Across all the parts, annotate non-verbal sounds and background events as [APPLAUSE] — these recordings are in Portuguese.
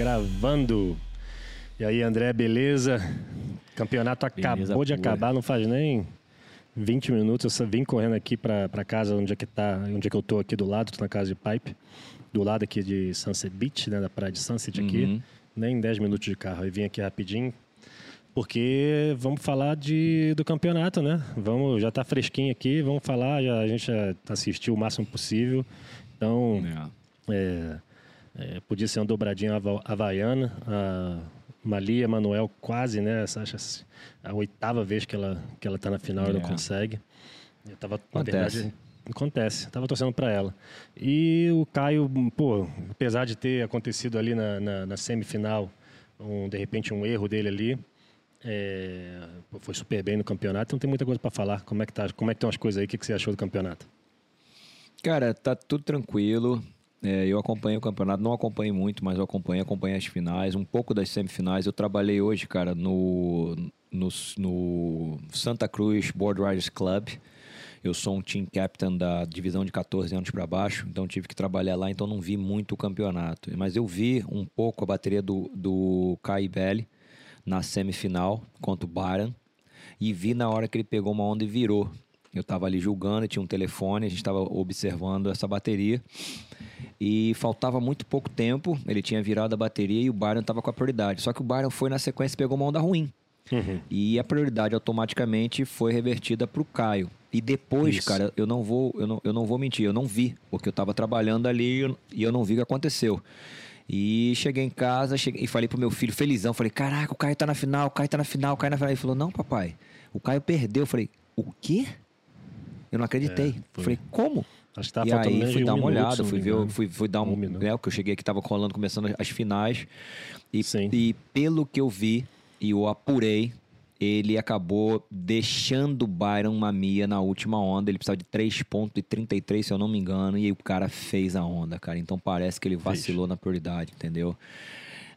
Gravando. E aí, André, beleza? Campeonato acabou Beleza de pura. acabar, não faz nem 20 minutos. Eu só vim correndo aqui pra casa onde é que tá, onde é que eu tô aqui do lado, tô na casa de Pipe. Do lado aqui de Sunset Beach, né, da praia de Sunset aqui. Uhum. Nem 10 minutos de carro. Eu vim aqui rapidinho. Porque vamos falar de, do campeonato, né? Vamos, já tá fresquinho aqui, vamos falar, já, a gente já assistiu o máximo possível. Então, é, é, podia ser uma dobradinha hava- havaiana. A Malia Manuel quase, né? Essa, acho a oitava vez que ela, que ela tá na final e não É. consegue. Eu tava, na Acontece. verdade, acontece. Tava torcendo para ela. E o Caio, pô, apesar de ter acontecido ali na, na, na semifinal, um, de repente um erro dele ali, é, pô, foi super bem no campeonato. Não tem muita coisa para falar. Como é que tá? Como é que estão as coisas aí? O que, que você achou do campeonato? Cara, tá tudo tranquilo. É, eu acompanho o campeonato, não acompanho muito, mas eu acompanho, acompanho as finais, um pouco das semifinais. Eu trabalhei hoje, cara, no, no, no Santa Cruz Board Riders Club. Eu sou um team captain da divisão de 14 anos para baixo, então tive que trabalhar lá, então não vi muito o campeonato. Mas eu vi um pouco a bateria do, do Kai Belli na semifinal contra o Baran e vi na hora que ele pegou uma onda e virou. Eu estava ali julgando, tinha um telefone, a gente estava observando essa bateria e faltava muito pouco tempo. Ele tinha virado a bateria e o Byron estava com a prioridade. Só que o Byron foi na sequência e pegou uma onda ruim. E a prioridade automaticamente foi revertida para o Caio. E depois, Isso. cara, eu não vou, eu não, eu não vou mentir, eu não vi, porque eu estava trabalhando ali e eu- e eu não vi o que aconteceu. E cheguei em casa cheguei, e falei pro meu filho, felizão, falei, caraca, o Caio tá na final, o Caio tá na final, o Caio na final. Ele falou, não, papai, o Caio perdeu. Eu falei, o quê? Eu não acreditei. É, foi. falei, como? Acho que tava e aí fui dar um uma minuto, olhada, fui ver, fui, fui dar um, Um né, que eu cheguei aqui tava rolando começando as finais e, Sim. e pelo que eu vi e eu apurei, ele acabou deixando o Byron Mamia na última onda. Ele precisava de 3.33, se eu não me engano, e aí o cara fez a onda, cara. Então parece que ele vacilou na prioridade, entendeu?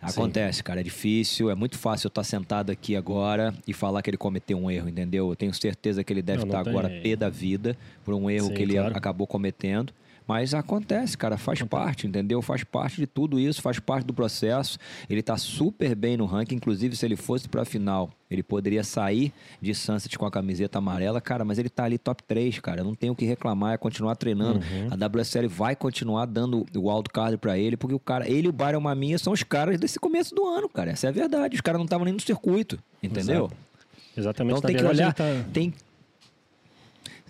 Acontece, cara, é difícil, é muito fácil eu estar sentado aqui agora e falar que ele cometeu um erro, entendeu? Eu tenho certeza que ele deve Não, não estar agora tem- pé da vida por um erro Sim, que ele claro. acabou cometendo. Mas acontece, cara, faz parte, entendeu? Faz parte de tudo isso, faz parte do processo. Ele tá super bem no ranking, inclusive se ele fosse pra final, ele poderia sair de Sunset com a camiseta amarela, cara, mas ele tá ali top 3, cara. Não tem o que reclamar, é continuar treinando. Uhum. A WSL vai continuar dando o wildcard pra ele, porque o cara, ele e o Byron Maminha são os caras desse começo do ano, cara. Essa é a verdade. Os caras não estavam nem no circuito, entendeu? Exato. Exatamente. Então tem na que olhar, tá- tem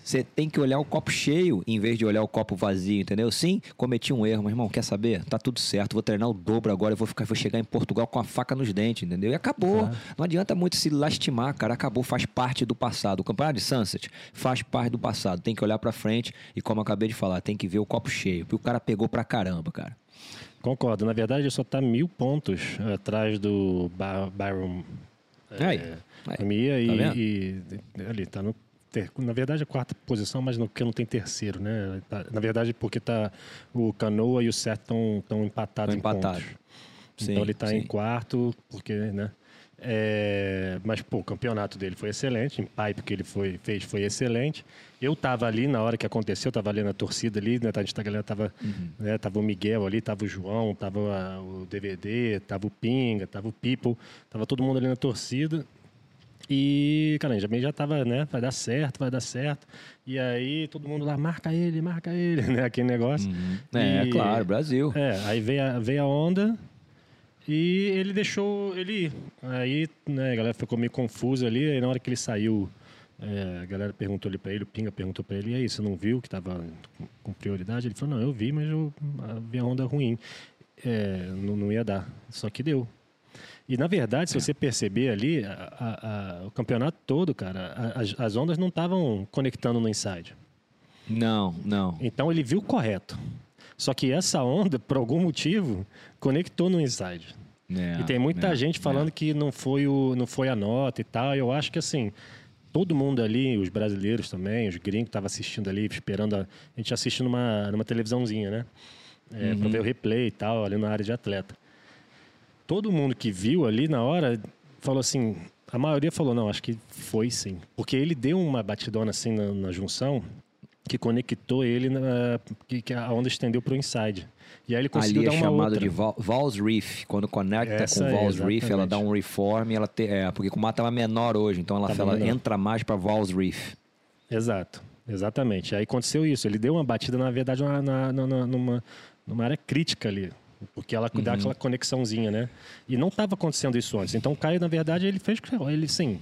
você tem que olhar o copo cheio em vez de olhar o copo vazio, entendeu? Sim, cometi um erro, mas irmão, quer saber? Tá tudo certo, vou treinar o dobro agora, eu vou ficar, vou chegar em Portugal com a faca nos dentes, entendeu? E acabou. Não adianta muito se lastimar, cara, acabou, faz parte do passado. O campeonato de Sunset faz parte do passado. Tem que olhar pra frente e como eu acabei de falar, tem que ver o copo cheio, porque o cara pegou pra caramba, cara. Concordo. Na verdade, ele só está mil pontos atrás do Byron Aí, é, aí. Mia e, Tá vendo? e- ali está no ter, na verdade a quarta posição, mas no que não tem terceiro, né? Tá- na verdade porque tá o Canoa e o Seth estão empatados Tão em empatados. pontos. Sim, então ele está em quarto porque, né? É, mas pô, o campeonato dele foi excelente, em pipe que ele foi, fez foi excelente. Eu tava ali na hora que aconteceu, tava ali na torcida ali, né? A gente, a galera tava, Uhum. né, tava o Miguel ali, tava o João, tava o DVD, tava o Pinga, tava o People, tava todo mundo ali na torcida. E, cara, já já tava, né? Vai dar certo, vai dar certo. E aí todo mundo lá, marca ele, marca ele, [LAUGHS] né? Aquele negócio. É, E- claro, Brasil. é, aí veio a, veio a onda e ele deixou ele ir. Aí, né, a galera ficou meio confusa ali. Aí na hora que ele saiu, é, a galera perguntou ali pra ele, o Pinga perguntou pra ele, e aí, você não viu que tava com- prioridade? Ele falou, não, eu vi, mas eu vi a onda ruim. É, não, não ia dar. Só que deu. E na verdade, se você perceber ali, a- a- o campeonato todo, cara, as, as ondas não estavam conectando no inside. Não, não. Então ele viu correto. Só que essa onda, por algum motivo, conectou no inside. É, e tem muita é, gente falando é. que não foi, o, não foi a nota e tal. Eu acho que assim, todo mundo ali, os brasileiros também, os gringos que estavam assistindo ali, esperando. A, a gente assistindo numa, numa televisãozinha, né? É, Uhum. Pra ver o replay e tal, ali na área de atleta. Todo mundo que viu ali na hora falou assim. A maioria falou, não, acho que foi sim. Porque ele deu uma batidona assim na, na junção que conectou ele, na, que, que a onda estendeu para o inside. E aí ele conseguiu Ali é dar uma chamado outra. de val- Valve Reef. Quando conecta Essa com aí, Valve Reef, ela dá um reform. Ela te, é, porque com o mata é menor hoje, então ela, Tava ela entra mais para Valve Reef. Exato, exatamente. Aí aconteceu isso. Ele deu uma batida, na verdade, na, na- na- numa, numa área crítica ali. Porque ela Uhum. dá aquela conexãozinha, né? E não estava acontecendo isso antes. Então o Caio, na verdade, ele fez. Ele sim.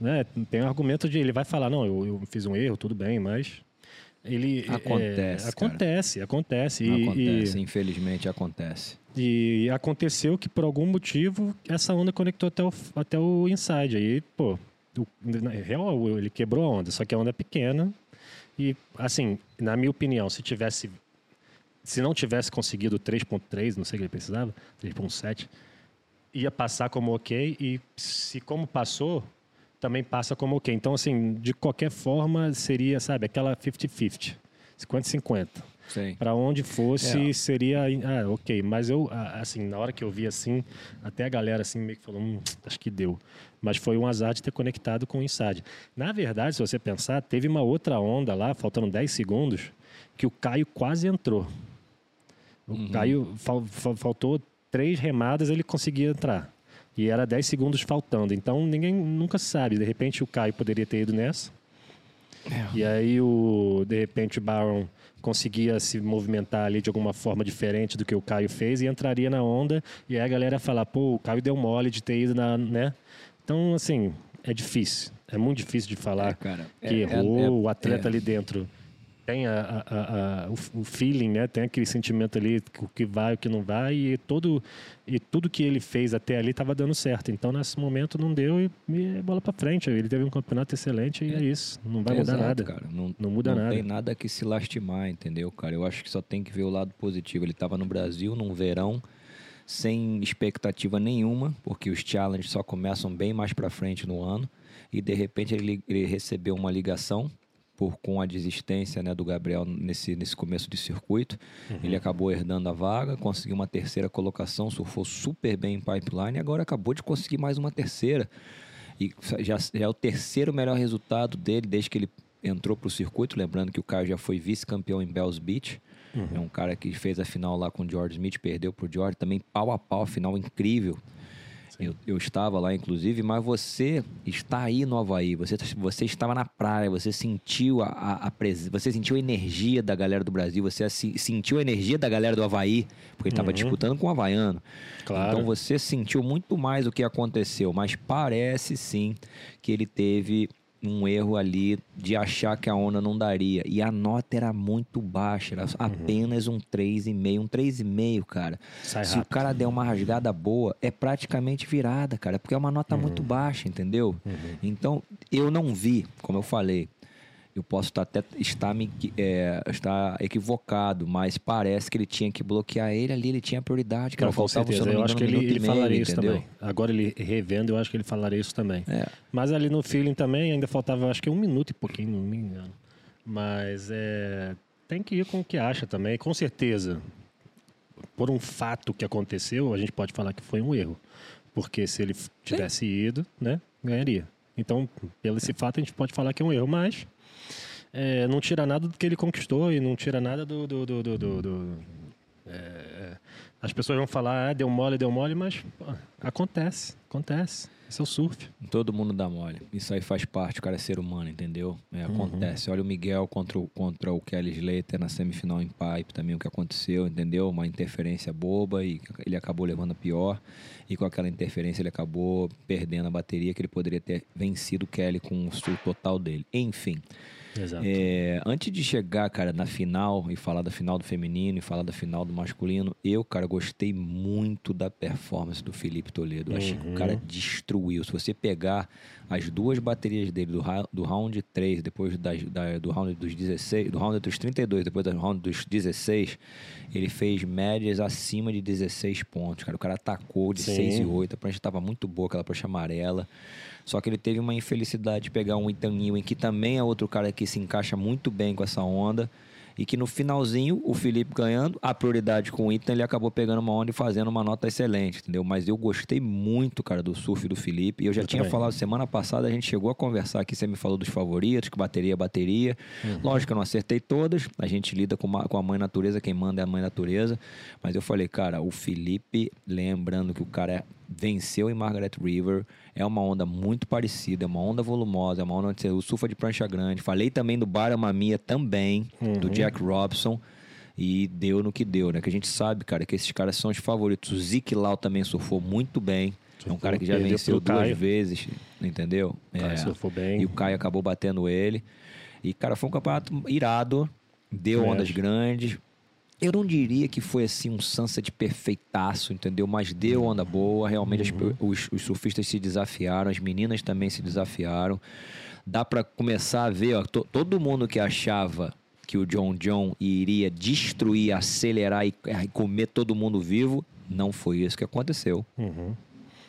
Né? Tem um argumento de. Ele vai falar, não, eu, eu fiz um erro, tudo bem, mas. Ele. é, Acontece, cara. acontece, acontece. E, acontece, infelizmente acontece. e, e aconteceu que, por algum motivo, essa onda conectou até o, até o inside. Aí, pô, o- na real, ele quebrou a onda, só que a onda é pequena. E, assim, na minha opinião, se tivesse. Se não tivesse conseguido 3.3, não sei o que ele precisava, 3.7, ia passar como ok. E se como passou, também passa como ok. Então, assim, de qualquer forma, seria, sabe, aquela 50-50. 50-50 Sim. para onde fosse É. seria ah, ok mas eu assim na hora que eu vi assim até a galera assim meio que falou hum, acho que deu mas foi um azar de ter conectado com o inside na verdade se você pensar teve uma outra onda lá faltando 10 segundos que o Caio quase entrou Uhum. Caio fal- fal- faltou três remadas ele conseguia entrar e era 10 segundos faltando então ninguém nunca sabe de repente o Caio poderia ter ido nessa e aí, o, de repente, o Baron conseguia se movimentar ali de alguma forma diferente do que o Caio fez e entraria na onda. E aí a galera ia falar, pô, o Caio deu mole de ter ido na. né? Então, assim, é difícil. É muito difícil de falar É, cara, que é- errou, é- é- o atleta é. ali dentro tem a, a- a- o, feeling, né? Tem aquele sentimento ali, o que vai, o que não vai, e, todo, e tudo que ele fez até ali estava dando certo. Então, nesse momento, não deu e, e bola para frente. Ele teve um campeonato excelente e é, isso. Não vai mudar Exato, nada. Cara. Não, Não muda não nada. tem nada que se lastimar, entendeu, cara? Eu acho que só tem que ver o lado positivo. Ele estava no Brasil num verão sem expectativa nenhuma, porque os challenges só começam bem mais para frente no ano, e de repente ele, ele recebeu uma ligação por com a desistência né, do Gabriel nesse, nesse começo de circuito. Ele acabou herdando a vaga, conseguiu uma terceira colocação, surfou super bem em pipeline e agora acabou de conseguir mais uma terceira. E já, já é o terceiro melhor resultado dele desde que ele entrou para o circuito. Lembrando que o Caio já foi vice-campeão em Bells Beach. É um cara que fez a final lá com o George Smith, perdeu para o George. Também pau a pau, final incrível. Eu, eu estava lá, inclusive, mas você está aí no Havaí, você, você estava na praia, você sentiu a, a, a pres- você sentiu a energia da galera do Brasil, você assi- sentiu a energia da galera do Havaí, porque estava Uhum. disputando com o Havaiano. Claro. Então você sentiu muito mais o que aconteceu, mas parece sim que ele teve um erro ali de achar que a onda não daria. E a nota era muito baixa, era apenas um 3,5. Um 3,5, cara. Sai Se o rápido. cara der uma rasgada boa, é praticamente virada, cara. Porque é uma nota muito baixa, entendeu? Então, eu não vi, como eu falei. Eu posso estar até estar, me, é, estar equivocado, mas parece que ele tinha que bloquear ele ali, ele tinha prioridade, cara. Não, com certeza. não Eu acho que ele, ele falaria isso entendeu? também. Agora ele revendo, eu acho que ele falaria isso também. É. Mas ali no feeling também ainda faltava, acho que um minuto e pouquinho, não me engano. Mas é, tem que ir com o que acha também. Com certeza, por um fato que aconteceu, a gente pode falar que foi um erro. Porque se ele tivesse ido, né, ganharia. Então, pelo esse fato, a gente pode falar que é um erro, mas é, não tira nada do que ele conquistou e não tira nada do. do, do, do- do- do- é, as pessoas vão falar, ah, deu mole, deu mole, mas pô, acontece, acontece. Esse é o surf. Todo mundo dá mole. Isso aí faz parte, o cara é ser humano, entendeu? É, Uhum. acontece. Olha o Miguel contra o, contra o Kelly Slater na semifinal em pipe também, o que aconteceu, entendeu? Uma interferência boba e ele acabou levando a pior. E com aquela interferência ele acabou perdendo a bateria que ele poderia ter vencido o Kelly com o sul total dele. Enfim. Exato. É, antes de chegar, cara, na final e falar da final do feminino e falar da final do masculino, eu, cara, gostei muito da performance do Felipe Toledo. Eu achei que o cara destruiu. Se você pegar as duas baterias dele do, do round 3, depois das- da- do round dos 16, do round dos 32, depois do round dos 16, ele fez médias acima de 16 pontos, cara. O cara atacou de Sim. 6 e 8, a prancha estava muito boa, aquela prancha amarela. Só que ele teve uma infelicidade de pegar um Ethan Ewing, que também é outro cara que se encaixa muito bem com essa onda. e que no finalzinho, o Felipe ganhando, a prioridade com o Ethan, ele acabou pegando uma onda e fazendo uma nota excelente, entendeu? Mas eu gostei muito, cara, do surf do Felipe. E eu já Eu tinha também. falado semana passada, a gente chegou a conversar aqui, você me falou dos favoritos, que bateria, bateria. Lógico que eu não acertei todas, a gente lida com, uma- com a mãe natureza, quem manda é a mãe natureza. Mas eu falei, cara, o Felipe, lembrando que o cara é- venceu em Margaret River, é uma onda muito parecida, é uma onda volumosa, é uma onda onde você- o surfa de prancha grande. Falei também do Barama Mia também, do Jack Robson. E deu no que deu, né? Que a gente sabe, cara, que esses caras são os favoritos. O Zeke Lau também surfou muito bem. É um cara que já perdeu venceu duas Caio. vezes, entendeu? Caio É. surfou bem. E o Caio acabou batendo ele. E, cara, foi um campeonato irado. Deu Também ondas grandes. Eu não diria que foi assim um sunset perfeitaço, entendeu? Mas deu onda boa. Realmente as- Uhum. os, os surfistas se desafiaram, as meninas também se desafiaram. Dá pra começar a ver, ó, to- todo mundo que achava que o John John iria destruir, acelerar e, e comer todo mundo vivo, não foi isso que aconteceu. Uhum.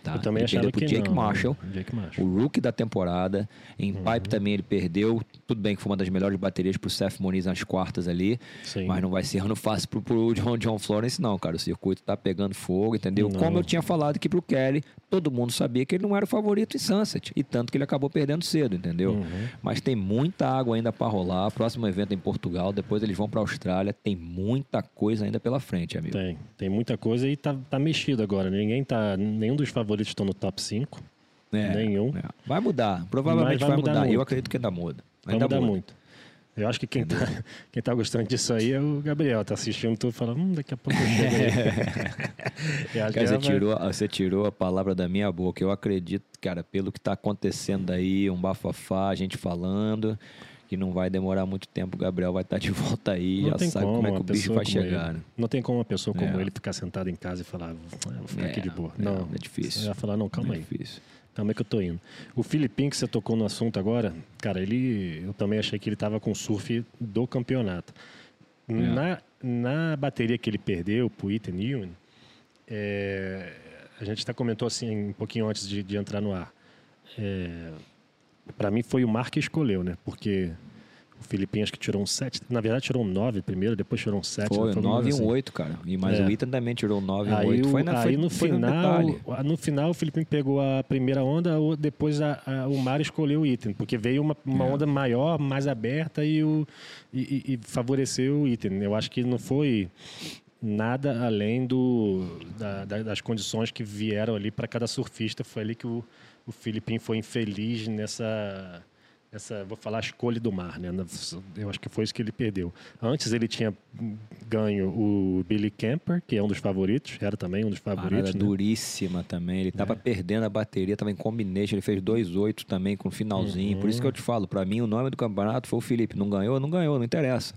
Tá? Eu também ele achava perdeu pro que Jake não, né? Marshall. Jake Marshall. O rookie da temporada. Em Uhum. pipe também ele perdeu. Tudo bem que foi uma das melhores baterias pro Seth Moniz nas quartas ali. Sim. Mas não vai ser ano fácil pro, pro John, John Florence, não, cara. O circuito tá pegando fogo, entendeu? Não. Como eu tinha falado aqui pro Kelly, todo mundo sabia que ele não era o favorito em Sunset. E tanto que ele acabou perdendo cedo, entendeu? Uhum. Mas tem muita água ainda para rolar. Próximo evento é em Portugal. Depois eles vão pra Austrália. Tem muita coisa ainda pela frente, amigo. Tem, tem muita coisa e tá, tá mexido agora. Ninguém tá. Nenhum dos favoritos estão no top 5. É, Nenhum. é. Vai mudar. Provavelmente vai vai, mudar mudar. Eu acredito que ainda muda. Vai mudar muda. muito. Eu acho que quem tá, [LAUGHS] quem tá gostando disso aí é o Gabriel. Tá assistindo tudo e fala, hum, daqui a pouco eu chego [LAUGHS] Cara, você vai- tirou, você tirou a palavra da minha boca. Eu acredito, cara, pelo que tá acontecendo aí, um bafafá, a gente falando, que não vai demorar muito tempo. O Gabriel vai estar de volta aí, Não já tem sabe como, como é que o bicho vai chegar, ele- né? Não tem como uma pessoa como É. ele ficar sentada em casa e falar, "Ah, vou ficar aqui É, de boa. é, Não, é difícil. Você vai falar, não, calma É aí. difícil. Calma aí que eu tô indo. O Filipinho, que você tocou no assunto agora, cara, ele. Eu também achei que ele tava com surf do campeonato. É. Na, na bateria que ele perdeu pro Ethan Ewan, é, a gente até comentou assim um pouquinho antes de, de entrar no ar. É, para mim foi o Mar que escolheu, né? Porque o Filipinho acho que tirou um 7. Na verdade, tirou um 9 primeiro, depois tirou um 7. Foi, né? Todo 9 e mundo um assim. 8, cara. E, mas É. o Ethan também tirou 9 e um Aí, 8. o- Foi, na, aí foi, no foi final, detalhe. no final o Felipe pegou a primeira onda, depois a- a- o Mar escolheu o item, porque veio uma, uma É. onda maior, mais aberta e, o, e, e- e favoreceu o item. Eu acho que não foi nada além do, da- da- das condições que vieram ali para cada surfista. Foi ali que o, o Filipinho foi infeliz nessa, nessa, vou falar, escolha do mar. Né? Eu acho que foi isso que ele perdeu. Antes ele tinha ganho o Billy Camper, que é um dos favoritos, era também um dos favoritos. Parada né? duríssima também. Ele tava perdendo a bateria, tava em combination. Ele fez 2-8 também com o finalzinho. Por isso que eu te falo, pra mim o nome do campeonato foi o Felipe. Não ganhou, não ganhou, não interessa.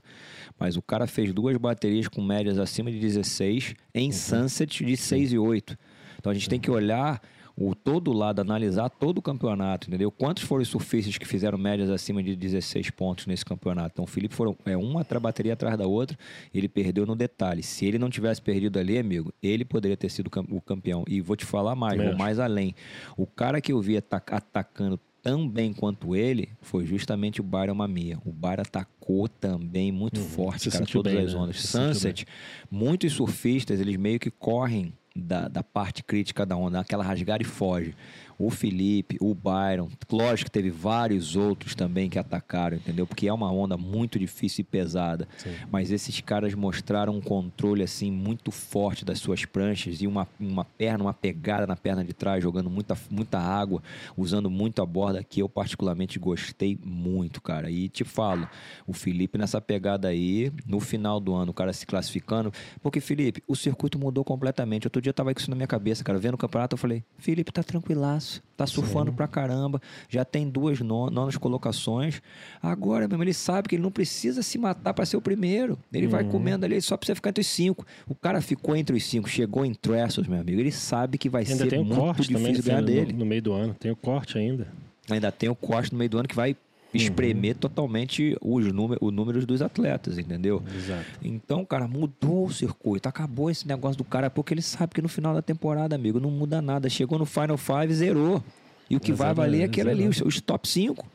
Mas o cara fez duas baterias com médias acima de 16 em Sunset de 6 e 8. Então a gente tem que olhar o todo lado, analisar todo o campeonato, entendeu? Quantos foram os surfistas que fizeram médias acima de 16 pontos nesse campeonato? Então o Felipe foram é uma bateria atrás da outra, ele perdeu no detalhe. Se ele não tivesse perdido ali, amigo, ele poderia ter sido o campeão. E vou te falar mais, vou acho. mais além. O cara que eu vi ataca- atacando tão bem quanto ele foi justamente o Byron Mamia. O Byron atacou também muito forte, se cara, todas bem, as né? ondas. Se Sunset, muitos surfistas, eles meio que correm da, da parte crítica da onda, aquela rasgar e foge. O Felipe, o Byron, lógico que teve vários outros também que atacaram, entendeu? Porque é uma onda muito difícil e pesada. Sim. Mas esses caras mostraram um controle assim muito forte das suas pranchas e uma, uma perna, uma pegada na perna de trás, jogando muita, muita água, usando muito a borda que eu particularmente gostei muito, cara. E te falo, o Felipe nessa pegada aí, no final do ano, o cara se classificando, porque Felipe, o circuito mudou completamente. Outro dia eu tava com isso na minha cabeça, cara, vendo o campeonato, eu falei, Felipe tá tranquilaço, tá surfando pra caramba, já tem duas no- nonas colocações. Agora, meu irmão, ele sabe que ele não precisa se matar pra ser o primeiro. Ele vai comendo ali, ele só precisa ficar entre os cinco. O cara ficou entre os cinco, chegou em Trestles, meu amigo. Ele sabe que vai Ainda ser tem muito corte também difícil ganhar no, dele. no meio do ano. Tem o corte ainda. Ainda tem o corte no meio do ano que vai espremer totalmente os números, os números dos atletas, entendeu? Exato. Então, cara, mudou o circuito. Acabou esse negócio do cara, porque ele sabe que no final da temporada, amigo, não muda nada. Chegou no Final Five, zerou. E o que vai Exatamente, valer é aquele ali, os, os top 5.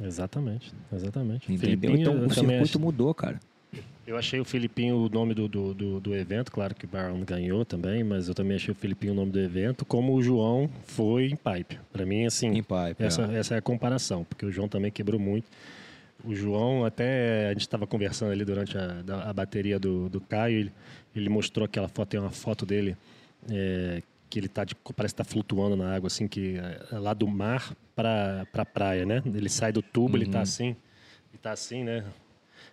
Exatamente. Exatamente. Entendeu? Então o circuito acho- mudou, cara. Eu achei o Filipinho o nome do, do, do, do evento, claro que o Baron ganhou também, mas eu também achei o Filipinho o nome do evento, como o João foi em pipe. Para mim, assim, Em pipe, essa, é. essa é a comparação, porque o João também quebrou muito. O João, até a gente estava conversando ali durante a, a bateria do, do Caio, ele, ele mostrou aquela foto, tem uma foto dele é, que ele tá de, parece que tá flutuando na água, assim, que é lá do mar para pra praia, né? Ele sai do tubo, ele tá assim, ele tá assim, né?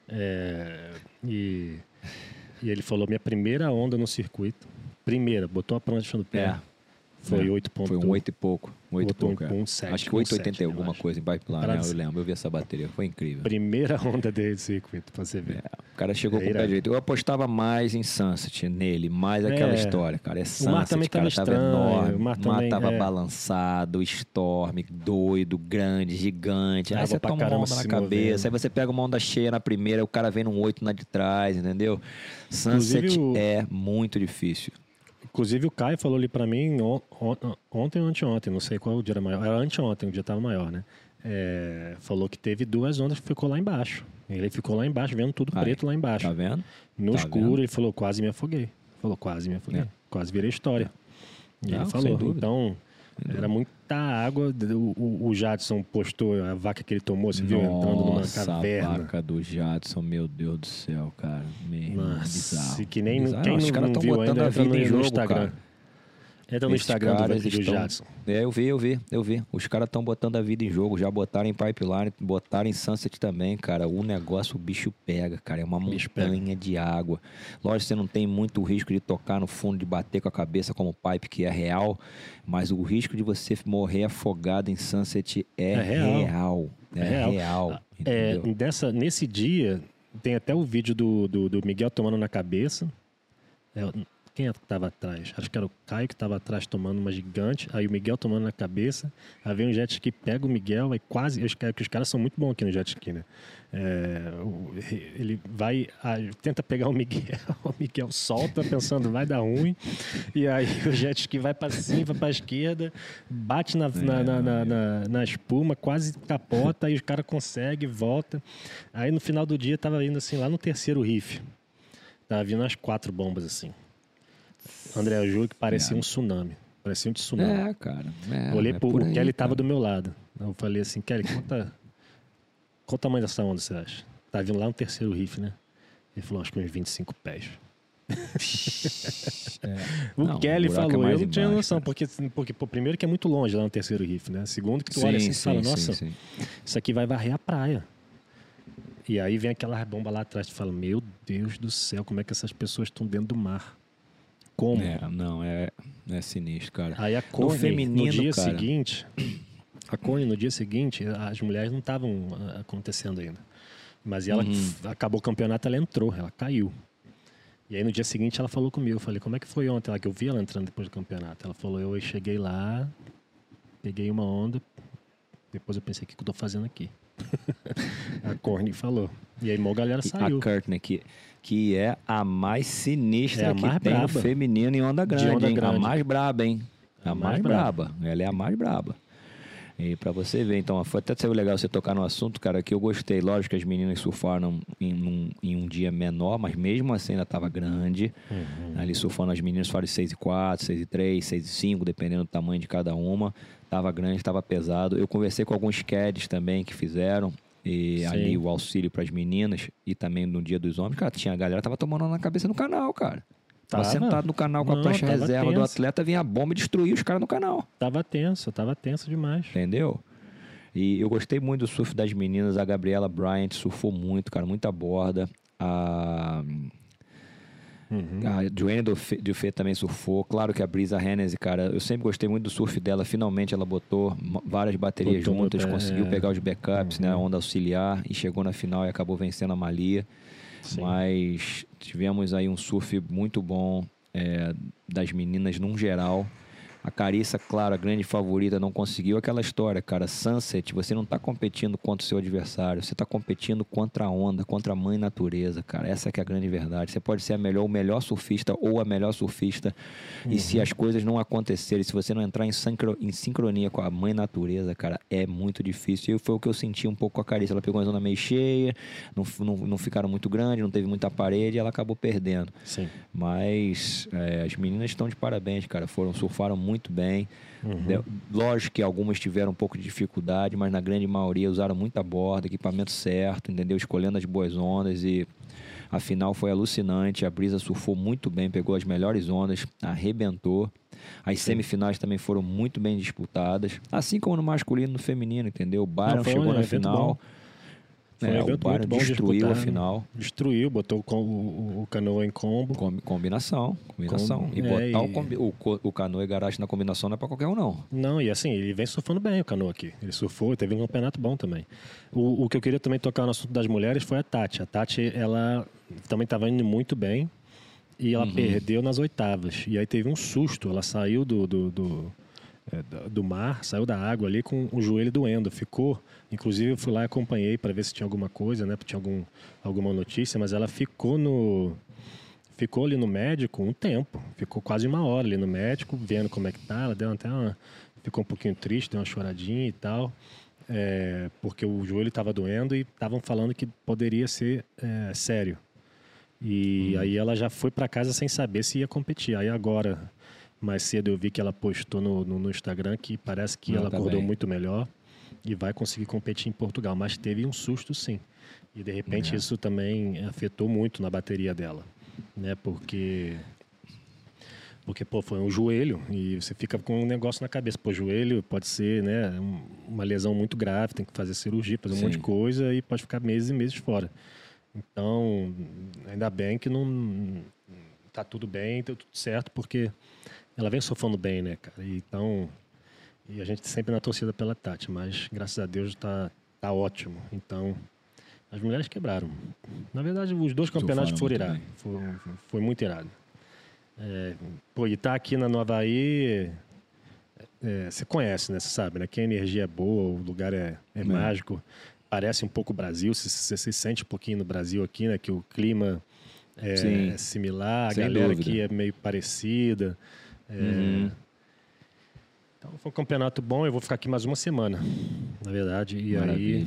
É, e, e ele falou, minha primeira onda no circuito, primeira, botou a prancha no pé, É. foi É. 8 pontos. Foi um 8 e pouco. Um 8 e pouco. é. um sete, acho que um 8,80 sete, e eu alguma acho. coisa em pipeline, né? eu lembro. Eu vi essa bateria. Foi incrível. Primeira onda dele de circuito, pra você ver. É, o cara chegou É com o pé direito. Eu apostava mais em Sunset nele, mais aquela É. história, cara. É Sunset, mar também cara, tava tava estranho, enorme. o mar O mar também, tava é. balançado, Storm, doido, grande, gigante. Aí Água você toma uma onda na cabeça, movendo. aí você pega uma onda cheia na primeira, o cara vem num 8 na de trás, entendeu? Sunset o- é muito difícil. Inclusive o Caio falou ali pra mim on- on- ontem ou anteontem, não sei qual o dia era maior. Era anteontem, o dia tava maior, né? É, falou que teve duas ondas que ficou lá embaixo. Ele ficou lá embaixo, vendo tudo preto lá embaixo. Tá vendo? No Tá escuro, vendo? ele falou, quase me afoguei. Falou, quase me afoguei. É. Quase virei história. E Não, ele falou. Então, era muita água. O, o- Jadson postou a vaca que ele tomou, você viu? Entrando numa caverna. a vaca do Jadson, meu Deus do céu, cara. Meu Nossa, bizarro. que nem Bizarro. quem não, não tão viu ainda, a entra no jogo, Instagram. cara. Entra no Esses Instagram do, Jadson. É, eu vi, eu vi, eu vi. Os caras estão botando a vida em jogo, já botaram em pipeline, botaram em Sunset também, cara. O negócio, o bicho pega, cara. É uma bicho pega. montanha de água. Lógico, você não tem muito risco de tocar no fundo, de bater com a cabeça como pipe, que é real. Mas o risco de você morrer afogado em Sunset é, É real. real. É, É real. real. É, entendeu? dessa, nesse dia, tem até o vídeo do, do, do Miguel tomando na cabeça. É, quem é estava atrás? Acho que era o Caio que estava atrás tomando uma gigante. Aí o Miguel tomando na cabeça. Aí vem um jet ski, pega o Miguel, aí quase. Os, que os caras são muito bons aqui no jet ski, né? É, o- ele vai, tenta pegar o Miguel, [LAUGHS] o Miguel solta, pensando vai dar ruim. E aí [LAUGHS] o jet ski vai para cima, para esquerda, bate na, na, na, na, na- espuma, quase capota, aí os cara consegue, volta. Aí no final do dia tava indo assim, lá no terceiro riff. Tava vindo as quatro bombas assim. André Júlio que parecia um tsunami. Parecia um tsunami. É, cara. É, Eu Olhei é pro por aí, Kelly tava cara. do meu lado. Eu falei assim, Kelly, conta. [LAUGHS] Qual o tamanho dessa onda você acha? Tá vindo lá no terceiro riff, né? Ele falou, acho que uns 25 pés. [LAUGHS] O Não, Kelly o é falou, mais eu não tinha embaixo, noção, cara. porque, porque pô, primeiro que é muito longe lá no terceiro riff, né? Segundo que tu Sim, olha assim e sim, fala, sim, nossa, sim. isso aqui vai varrer a praia. E aí vem aquela bomba lá atrás, tu fala, meu Deus do céu, como é que essas pessoas estão dentro do mar? Como? É, não, é, é sinistro, cara. Aí a Cone, feminino, no dia cara. seguinte, a Cone, no dia seguinte, as mulheres não estavam ah, acontecendo ainda. Mas ela Uhum. acabou o campeonato, ela entrou, ela caiu. E aí no dia seguinte ela falou comigo, eu falei, como é que foi ontem? Ela, que eu vi ela entrando depois do campeonato. Ela falou, eu cheguei lá, peguei uma onda, depois eu pensei, o que que eu tô fazendo aqui? [LAUGHS] a Corny falou. E aí, a galera saiu. A Courtney, que, que é a mais sinistra É a que mais tem braba. feminino em onda grande, onda hein? A grande. mais braba, hein? A, A mais, mais braba. Ela é a mais braba. E pra você ver, então, foi até legal você tocar no assunto, cara, que eu gostei. Lógico que as meninas surfaram em, um- em um dia menor, mas mesmo assim ainda tava grande. Uhum. Ali surfando as meninas foram 6 e 4, 6 e 3, 6 e 5, dependendo do tamanho de cada uma. Tava grande, tava pesado. Eu conversei com alguns CADs também que fizeram. E Sim. ali o auxílio para as meninas e também no dia dos homens, cara, tinha a galera que tava tomando na cabeça no canal, cara. Tava, Tava. sentado no canal com a Não, prancha reserva do tenso. atleta, vinha a bomba e destruía os caras no canal. Tava tenso, tava tenso demais. Entendeu? E eu gostei muito do surf das meninas. A Gabriela Bryant surfou muito, cara, muita borda. A, Uhum. a Joanne Dufé também surfou. Claro que a Brisa Hennessy, cara, eu sempre gostei muito do surf dela. Finalmente ela botou várias baterias Botou juntas, pé, conseguiu é. pegar os backups, né, a onda auxiliar e chegou na final e acabou vencendo a Malia. Sim. Mas tivemos aí um surf muito bom é, das meninas num geral. A Carissa, claro, a grande favorita, não conseguiu aquela história, cara. Sunset, você não tá competindo contra o seu adversário, você tá competindo contra a onda, contra a mãe natureza, cara. Essa que é a grande verdade. Você pode ser a melhor, o melhor surfista ou a melhor surfista. Uhum. E se as coisas não acontecerem, se você não entrar em, sincro, em sincronia com a mãe natureza, cara, é muito difícil. E foi o que eu senti um pouco com a Carissa. Ela pegou uma zona meio cheia, não, não, não ficaram muito grandes, não teve muita parede e ela acabou perdendo. Sim. Mas é, as meninas estão de parabéns, cara. Foram, surfaram muito muito bem. Uhum. Lógico que algumas tiveram um pouco de dificuldade, mas na grande maioria usaram muita borda, equipamento certo, entendeu? Escolhendo as boas ondas e a final foi alucinante. A Brisa surfou muito bem, pegou as melhores ondas, arrebentou. As Sim. semifinais também foram muito bem disputadas, assim como no masculino e no feminino, entendeu? O Byron chegou na final. Foi é, um o Byron destruiu a final. Destruiu, botou o, o, o canoa em combo. Com, combinação, combinação. Com, e botar é, o, o, o canoa e garagem na combinação não é para qualquer um, não. Não, e assim, ele vem surfando bem o canoa aqui. Ele surfou e teve um campeonato bom também. O, o que eu queria também tocar no assunto das mulheres foi a Tati. A Tati, ela também estava indo muito bem e ela uhum. perdeu nas oitavas. E aí teve um susto. Ela saiu do, do, do, é, do mar, saiu da água ali com o joelho doendo. Ficou Inclusive eu fui lá e acompanhei para ver se tinha alguma coisa, né? Tinha algum, alguma notícia, mas ela ficou no ficou ali no médico um tempo, ficou quase uma hora ali no médico, vendo como é que tá. Ela deu até uma, ficou um pouquinho triste, deu uma choradinha e tal, é, porque o joelho estava doendo e estavam falando que poderia ser é, sério. E hum. aí ela já foi para casa sem saber se ia competir. Aí agora, mais cedo eu vi que ela postou no, no, no Instagram que parece que Não, ela tá acordou bem. muito melhor e vai conseguir competir em Portugal. Mas teve um susto, sim. E de repente é. isso também afetou muito na bateria dela, né? Porque porque pô, foi um joelho e você fica com um negócio na cabeça. Pô, joelho pode ser, né, uma lesão muito grave, tem que fazer cirurgia, fazer um sim. monte de coisa e pode ficar meses e meses fora. Então, ainda bem que não tá tudo bem, tá tudo certo, porque ela vem sofrendo bem, né, cara? Então, e a gente sempre na torcida pela Tati, mas graças a Deus está tá ótimo. Então, as mulheres quebraram. Na verdade, os dois campeonatos foram irados. Foi, foi, muito irado. É, pô, e tá aqui na Nova Havaí, é, você conhece, né? Você sabe, né? Que a energia é boa, o lugar é, é, é. mágico. Parece um pouco Brasil, você, se sente um pouquinho no Brasil aqui, né? Que o clima é Sim. similar, a galera dúvida. aqui é meio parecida. É, uhum. Então foi um campeonato bom, eu vou ficar aqui mais uma semana, na verdade. E aí,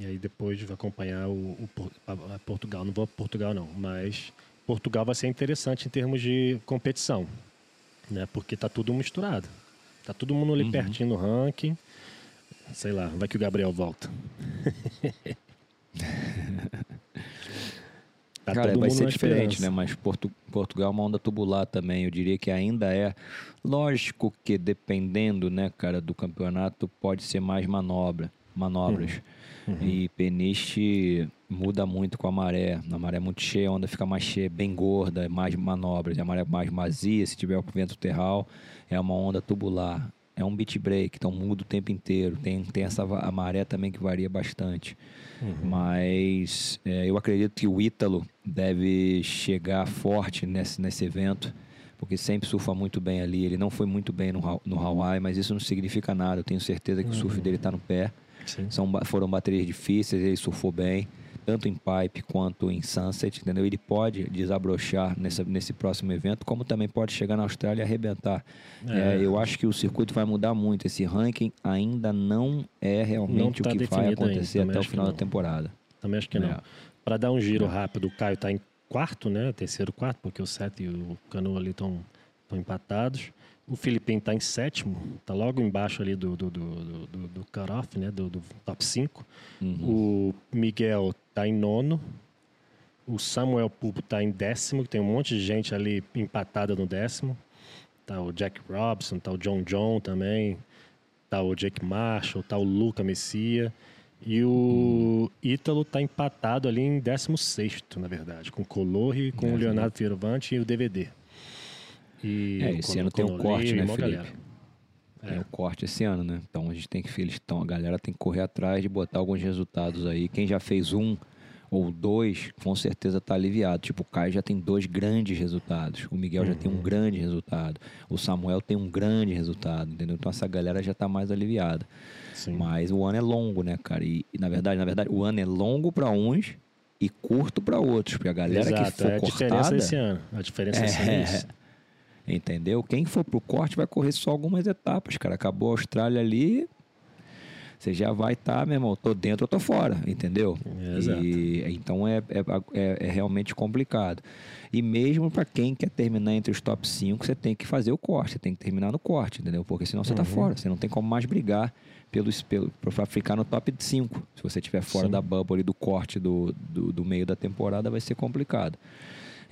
e aí depois vou acompanhar o, o a, a Portugal. Não vou para Portugal não, mas Portugal vai ser interessante em termos de competição, né? Porque tá tudo misturado. Tá todo mundo ali uhum. pertinho no ranking. Sei lá, vai que o Gabriel volta. [LAUGHS] Tá Cara, vai ser diferente, né? Mas Porto, Portugal é uma onda tubular também. Eu diria que ainda é. Lógico que dependendo, né, cara, do campeonato, pode ser mais manobra, manobras. Uhum. Uhum. E peniche muda muito com a maré. A maré é muito cheia, a onda fica mais cheia, bem gorda, mais manobras. A maré mais vazia, se tiver o vento terral, é uma onda tubular é um beat break, então muda o tempo inteiro. Tem, tem essa a maré também que varia bastante. Uhum. Mas é, eu acredito que o Ítalo deve chegar forte nesse, nesse evento, porque sempre surfa muito bem ali. Ele não foi muito bem no, no Hawaii, mas isso não significa nada. Eu tenho certeza que uhum. o surf uhum. dele está no pé. São, foram baterias difíceis, ele surfou bem tanto em Pipe quanto em Sunset, entendeu? Ele pode desabrochar nessa, nesse próximo evento, como também pode chegar na Austrália e arrebentar. É. É, eu acho que o circuito vai mudar muito. Esse ranking ainda não é realmente não tá o que vai acontecer até o final da temporada. Também acho que não. É. Para dar um giro rápido, o Caio está em quarto, né? Terceiro, quarto, porque o Sete e o Cano ali estão empatados. O Filipinho está em sétimo, está logo embaixo ali do, do, do, do, do cut-off, né? Do, do top 5. Uhum. O Miguel está em nono. O Samuel Pupo está em décimo, tem um monte de gente ali empatada no décimo. Tá o Jack Robson, tá o John John também, tá o Jake Marshall, tá o Luca Messia. E o. Ítalo está empatado ali em 16, na verdade, com o Colorri, com é, o Leonardo Fiervante e o DVD. E é, esse ano tem um corte, né, Felipe? Galera. É. um corte esse ano, né? Então a gente tem que, eles estão, a galera tem que correr atrás de botar alguns resultados aí. Quem já fez um ou dois, com certeza está aliviado. Tipo, o Caio já tem dois grandes resultados, o Miguel já tem um grande resultado, o Samuel tem um grande resultado, entendeu? Então essa galera já está mais aliviada. Sim. Mas o ano é longo, né, cara? E, na verdade, na verdade, o ano é longo para uns e curto para outros, porque a galera Exato, que for é a cortada, diferença desse ano. A diferença ano é [LAUGHS] isso. Entendeu? Quem for pro corte vai correr só algumas etapas, cara. Acabou a Austrália ali, você já vai estar, tá, meu irmão, tô dentro ou tô fora, entendeu? É, exato. E, então é, é, é, é realmente complicado. E mesmo para quem quer terminar entre os top 5, você tem que fazer o corte, você tem que terminar no corte, entendeu? Porque senão você tá Uhum. fora, você não tem como mais brigar pelos, pelo, pra ficar no top 5. Se você estiver fora Sim. da bubble ali do corte do, do, do meio da temporada, vai ser complicado.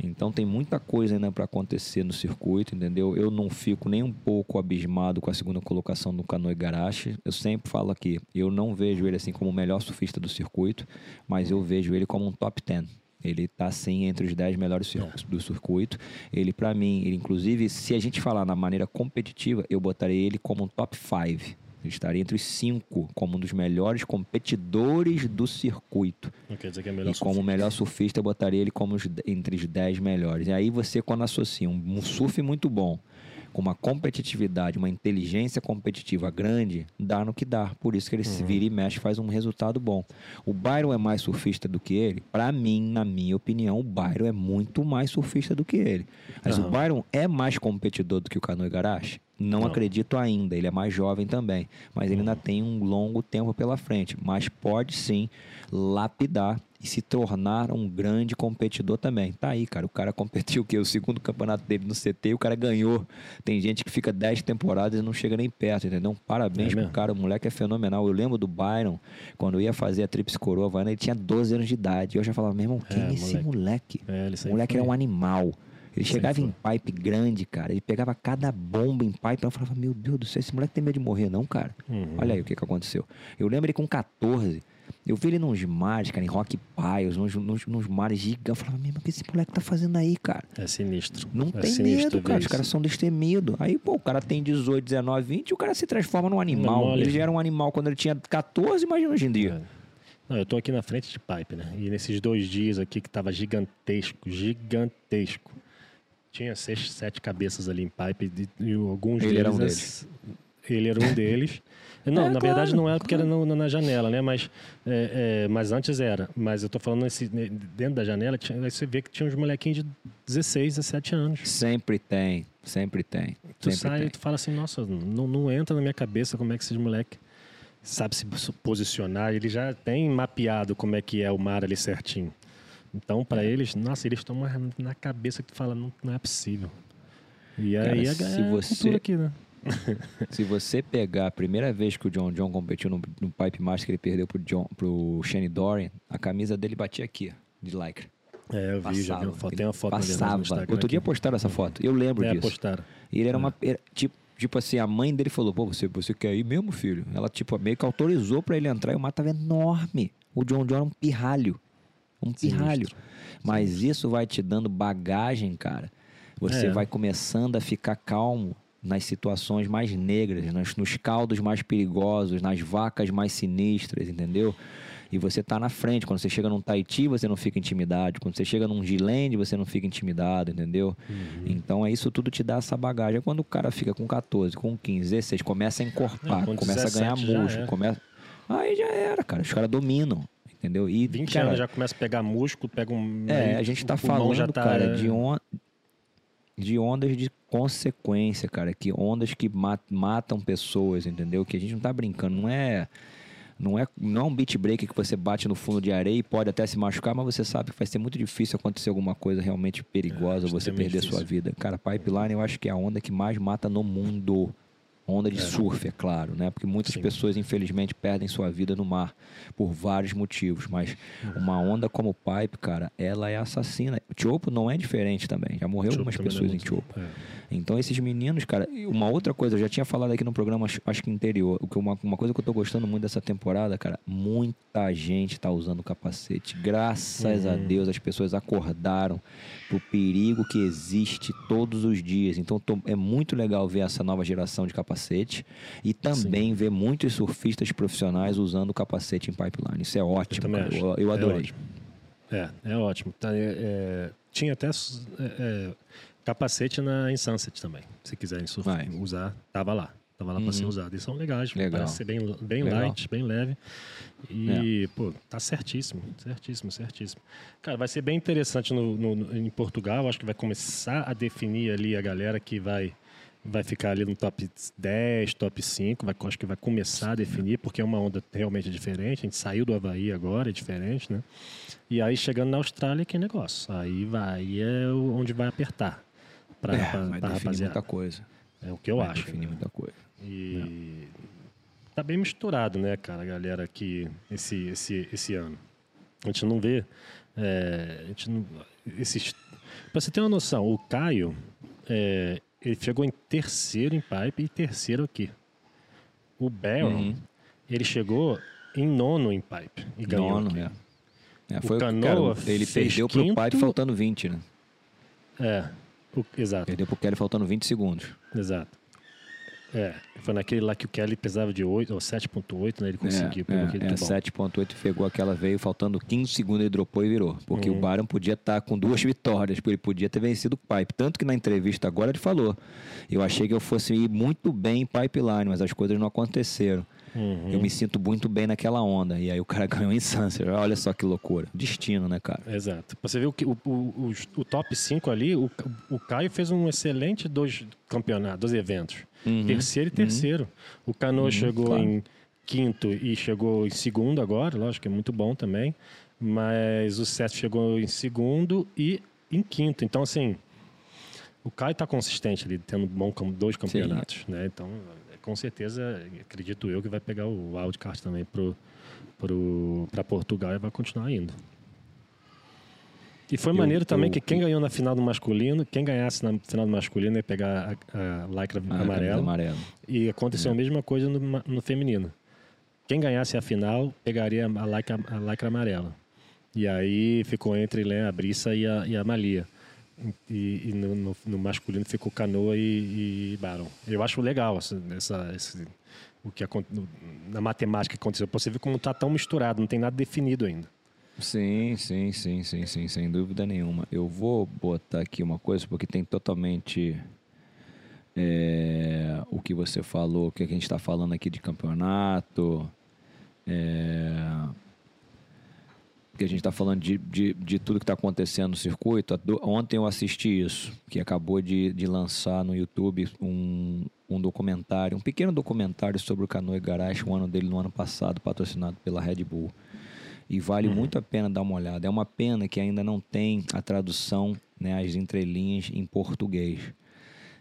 Então tem muita coisa ainda para acontecer no circuito, entendeu? Eu não fico nem um pouco abismado com a segunda colocação do Canoe Garache. Eu sempre falo aqui, eu não vejo ele assim como o melhor surfista do circuito, mas eu vejo ele como um top 10. Ele está sim entre os 10 melhores do circuito. Ele para mim, ele inclusive, se a gente falar na maneira competitiva, eu botaria ele como um top 5. Ele estaria entre os cinco como um dos melhores competidores do circuito. Não quer dizer que é melhor E como melhor surfista, eu botaria ele como os- entre os 10 melhores. E aí você, quando associa um, um surf muito bom com uma competitividade, uma inteligência competitiva grande, dá no que dá. Por isso que ele se vira e mexe, faz um resultado bom. O Byron é mais surfista do que ele? Para mim, na minha opinião, o Byron é muito mais surfista do que ele. Mas o Aham. Byron é mais competidor do que o Canoe Igarashi? Não, Não. acredito ainda. Ele é mais jovem também. Mas ele ainda tem um longo tempo pela frente. Mas pode sim lapidar e se tornar um grande competidor também. Tá aí, cara. O cara competiu o quê? O segundo campeonato dele no CT e o cara ganhou. Tem gente que fica 10 temporadas e não chega nem perto, entendeu? Parabéns É pro cara. O moleque é fenomenal. Eu lembro do Byron, quando eu ia fazer a Tríplice Coroa ele tinha 12 anos de idade. E eu já falava, meu irmão, quem é, É, esse moleque. moleque? É, moleque era um animal. Ele chegava em pipe grande, cara. Ele pegava cada bomba em pipe. Eu falava, meu Deus do céu, esse moleque tem medo de morrer, não, cara? Uhum. Olha aí o que, que aconteceu. Eu lembro ele com 14. Eu vi ele nos mares, cara, em Rock Piles, nos, nos, nos mares gigantes. Eu falava, meu irmão, o que esse moleque tá fazendo aí, cara? É sinistro. Não é tem sinistro medo, cara. Os caras são destemidos. Aí, pô, o cara tem 18, 19, 20 e o cara se transforma num animal. mole. Ele já era um animal quando ele tinha 14, imagina hoje em dia. É. Não, eu tô aqui na frente de pipe, né? E nesses dois dias aqui que tava gigantesco, gigantesco. Tinha seis, sete cabeças ali em pipe e, alguns Ele deles. era um as- Ele era um deles. [LAUGHS] Não, É, na claro, verdade não era porque era no- na janela, né? Mas, é, é, mas antes era. Mas eu tô falando nesse, ne- dentro da janela, tinha, aí você vê que tinha uns molequinhos de 16, 17 anos. Sempre tem, sempre tem. Tu sempre sai tem. e tu fala assim, nossa, não, não entra na minha cabeça como é que esses moleques sabe se posicionar. Ele já tem mapeado como é que é o mar ali certinho. Então, para eles, nossa, eles estão na cabeça que tu fala, não, não é possível. E Cara, aí a, se é você- aqui, né? [LAUGHS] [LAUGHS] Se você pegar a primeira vez que o John John competiu no, no Pipe Master, que ele perdeu pro, John, pro Shane Dorian, a camisa dele batia aqui, de lycra. É, eu vi, já vi uma foto. Tem uma foto Passava. Outro dia postaram essa foto. Eu lembro É, disso. postaram. E ele era uma. era, tipo, tipo assim, a mãe dele falou: pô, você, você quer ir mesmo, filho? Ela, tipo, meio que autorizou pra ele entrar e o mar tava enorme. O John John era um pirralho. Um pirralho. Sinistro. Mas isso vai te dando bagagem, cara. Você É. vai começando a ficar calmo nas situações mais negras, nas, nos caldos mais perigosos, nas vacas mais sinistras, entendeu? E você tá na frente. Quando você chega num Tahiti, você não fica intimidado. Quando você chega num Gilende, você não fica intimidado, entendeu? Uhum. Então é isso tudo te dá essa bagagem. Quando o cara fica com 14, com 15, 16, começa a encorpar, É, com começa a ganhar 17 já músculo, era. começa... Aí já era, cara. Os caras dominam, entendeu? E 20 cara, anos já começa a pegar músculo, pega um. é, a gente tá falando, já tá, cara, de, on... de ondas de consequência, cara, que ondas que ma- matam pessoas, entendeu? Que a gente não tá brincando, não é não é não é um beat break que você bate no fundo de areia e pode até se machucar, mas você sabe que vai ser muito difícil acontecer alguma coisa realmente perigosa, É, você perder sua difícil. vida. Cara, pipeline eu acho que é a onda que mais mata no mundo. Onda de surf, é claro, né? Porque muitas Sim. pessoas, infelizmente, perdem sua vida no mar por vários motivos. Mas uma onda como o Pipe, cara, ela é assassina. O Chopo não é diferente também. Já morreu algumas também pessoas é em Chopo. é. Então, esses meninos, cara, uma outra coisa, eu já tinha falado aqui no programa, acho, que anterior, o que uma, uma coisa que eu tô gostando muito dessa temporada, cara, muita gente tá usando capacete. Graças a Uhum. Deus, as pessoas acordaram pro perigo que existe todos os dias. Então, tô- é muito legal ver essa nova geração de capacete e também ver muitos surfistas profissionais usando capacete em pipeline. Isso é ótimo, também cara. Eu, eu É adorei. ótimo. É, é ótimo. Tá, é, é, tinha até é, é, capacete na Sunset também. Se quiserem surfar, usar, tava lá. Tava lá uhum. para ser usado. E são legais, Legal. parece ser bem, bem light, bem leve. E, é. pô, tá certíssimo, certíssimo, certíssimo. Cara, vai ser bem interessante no, no, em Portugal. Acho que vai começar a definir ali a galera que vai vai ficar ali no top 10, top 5, vai, acho que vai começar a definir, porque é uma onda realmente diferente. A gente saiu do Havaí agora, é diferente, né? E aí chegando na Austrália, que negócio. Aí vai, é onde vai apertar. Pra, é, pra, vai pra definir muita coisa. É o que eu vai acho. definir né? muita coisa. E é. tá bem misturado, né, cara, a galera aqui esse, esse, esse ano. A gente não vê. É, a gente não, esses, pra você ter uma noção, o Caio, é, ele chegou em terceiro em pipe e terceiro aqui. O Baron, uhum. ele chegou em nono em pipe e ganhou nono. É. É, foi o Canoa cara, ele perdeu quinto, pro pipe faltando 20, né? É, o, exato. Perdeu pro Kelly faltando 20 segundos. Exato. É, foi naquele lá que o Kelly pesava de 8 ou 7.8, né? Ele conseguiu. É, é, é 7.8 pegou aquela, veio faltando 15 segundos, ele dropou e virou. Porque uhum. o Baron podia estar tá com duas vitórias, porque ele podia ter vencido o Pipe. Tanto que na entrevista agora ele falou, eu achei que eu fosse ir muito bem em Pipeline, mas as coisas não aconteceram. Uhum. Eu me sinto muito bem naquela onda. E aí o cara [LAUGHS] ganhou em Sunset. Olha só que loucura. Destino, né, cara? Exato. Você viu que o, o, o, o top 5 ali, o, o Caio fez um excelente dois campeonatos, dois eventos. Uhum. Terceiro e terceiro. Uhum. O Canoa uhum, chegou claro. em quinto e chegou em segundo agora, lógico que é muito bom também. Mas o Seth chegou em segundo e em quinto. Então, assim, o Caio está consistente ali, tendo bom, dois campeonatos, Sim. né? Então, com certeza, acredito eu que vai pegar o wildcard também para pro, pro, Portugal e vai continuar indo. E foi eu, maneiro também eu, que quem ganhou na final do masculino, quem ganhasse na final do masculino ia pegar a, a lycra amarela. amarelo. E aconteceu é. a mesma coisa no, no, feminino. Quem ganhasse a final pegaria a lycra, a lycra amarela. E aí ficou entre né, a Brissa e a, e a Malia. E, e no, no, no, masculino ficou Canoa e, e Baron. Eu acho legal essa, essa esse, o que na matemática que aconteceu. Você vê como está tão misturado, não tem nada definido ainda. Sim, sim, sim, sim, sim, sem dúvida nenhuma. Eu vou botar aqui uma coisa porque tem totalmente é, o que você falou, o que a gente está falando aqui de campeonato. É, que a gente está falando de, de, de, tudo que está acontecendo no circuito. Ontem eu assisti isso, que acabou de, de lançar no YouTube um, um documentário, um pequeno documentário sobre o Canoe Garage, o ano dele no ano passado, patrocinado pela Red Bull. E vale uhum. muito a pena dar uma olhada. É uma pena que ainda não tem a tradução, né, as entrelinhas em português.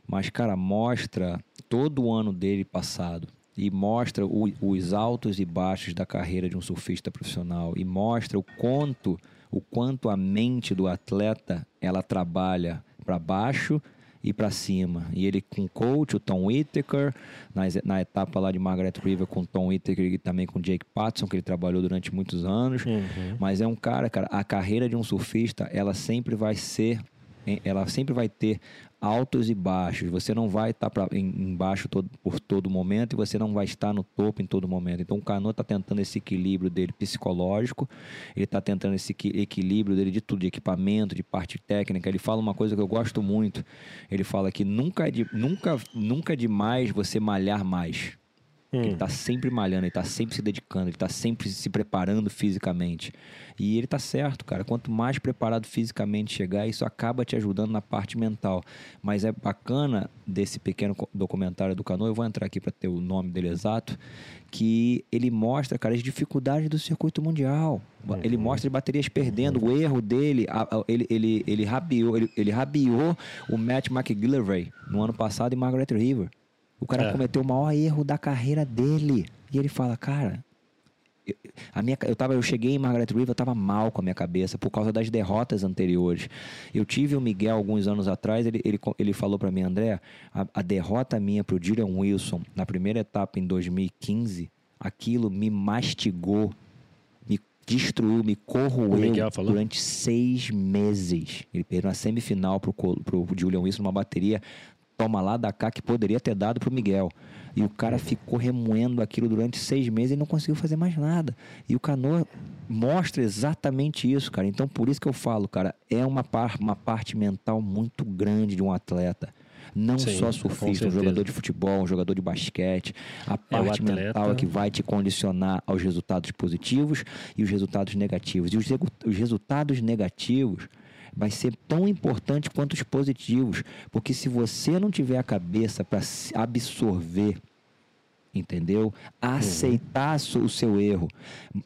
Mas, cara, mostra todo o ano dele passado e mostra o, os altos e baixos da carreira de um surfista profissional e mostra o quanto o quanto a mente do atleta ela trabalha para baixo e para cima. E ele com o coach, o Tom Whittaker, na, na etapa lá de Margaret River com o Tom Whittaker e também com o Jake Patterson, que ele trabalhou durante muitos anos. Uhum. Mas é um cara, cara, a carreira de um surfista, ela sempre vai ser ela sempre vai ter altos e baixos. Você não vai estar tá pra, em, embaixo todo, por todo momento e você não vai estar no topo em todo momento. Então o Cano está tentando esse equilíbrio dele psicológico, ele está tentando esse equilíbrio dele de tudo, de equipamento, de parte técnica. Ele fala uma coisa que eu gosto muito. Ele fala que nunca é, de, nunca, nunca é demais você malhar mais. Hum. Ele está sempre malhando, ele está sempre se dedicando, ele está sempre se preparando fisicamente. E ele está certo, cara. Quanto mais preparado fisicamente chegar, isso acaba te ajudando na parte mental. Mas é bacana desse pequeno documentário do Cano, eu vou entrar aqui para ter o nome dele exato, que ele mostra, cara, as dificuldades do circuito mundial. Uhum. Ele mostra baterias perdendo, uhum. o erro dele, ele, ele, ele, rabiou, ele, ele rabiou o Matt McGillivray no ano passado em Margaret River. O cara é. cometeu o maior erro da carreira dele. E ele fala, cara, eu, a minha, eu, tava, eu cheguei em Margaret River, eu tava mal com a minha cabeça por causa das derrotas anteriores. Eu tive o Miguel alguns anos atrás, ele, ele, ele falou para mim, André, a, a derrota minha pro Julian Wilson na primeira etapa em 2015, aquilo me mastigou, me destruiu, me corroeu durante seis meses. Ele perdeu na semifinal pro, pro Julian Wilson numa bateria toma lá da cá que poderia ter dado pro Miguel. E o cara ficou remoendo aquilo durante seis meses e não conseguiu fazer mais nada. E o Canoa mostra exatamente isso, cara. Então, por isso que eu falo, cara, é uma, par, uma parte mental muito grande de um atleta. Não Sim, só surfista, um jogador de futebol, um jogador de basquete. A parte atleta- mental é que vai te condicionar aos resultados positivos e os resultados negativos. E os, os resultados negativos vai ser tão importante quanto os positivos, porque se você não tiver a cabeça para absorver entendeu? Aceitar so- o seu erro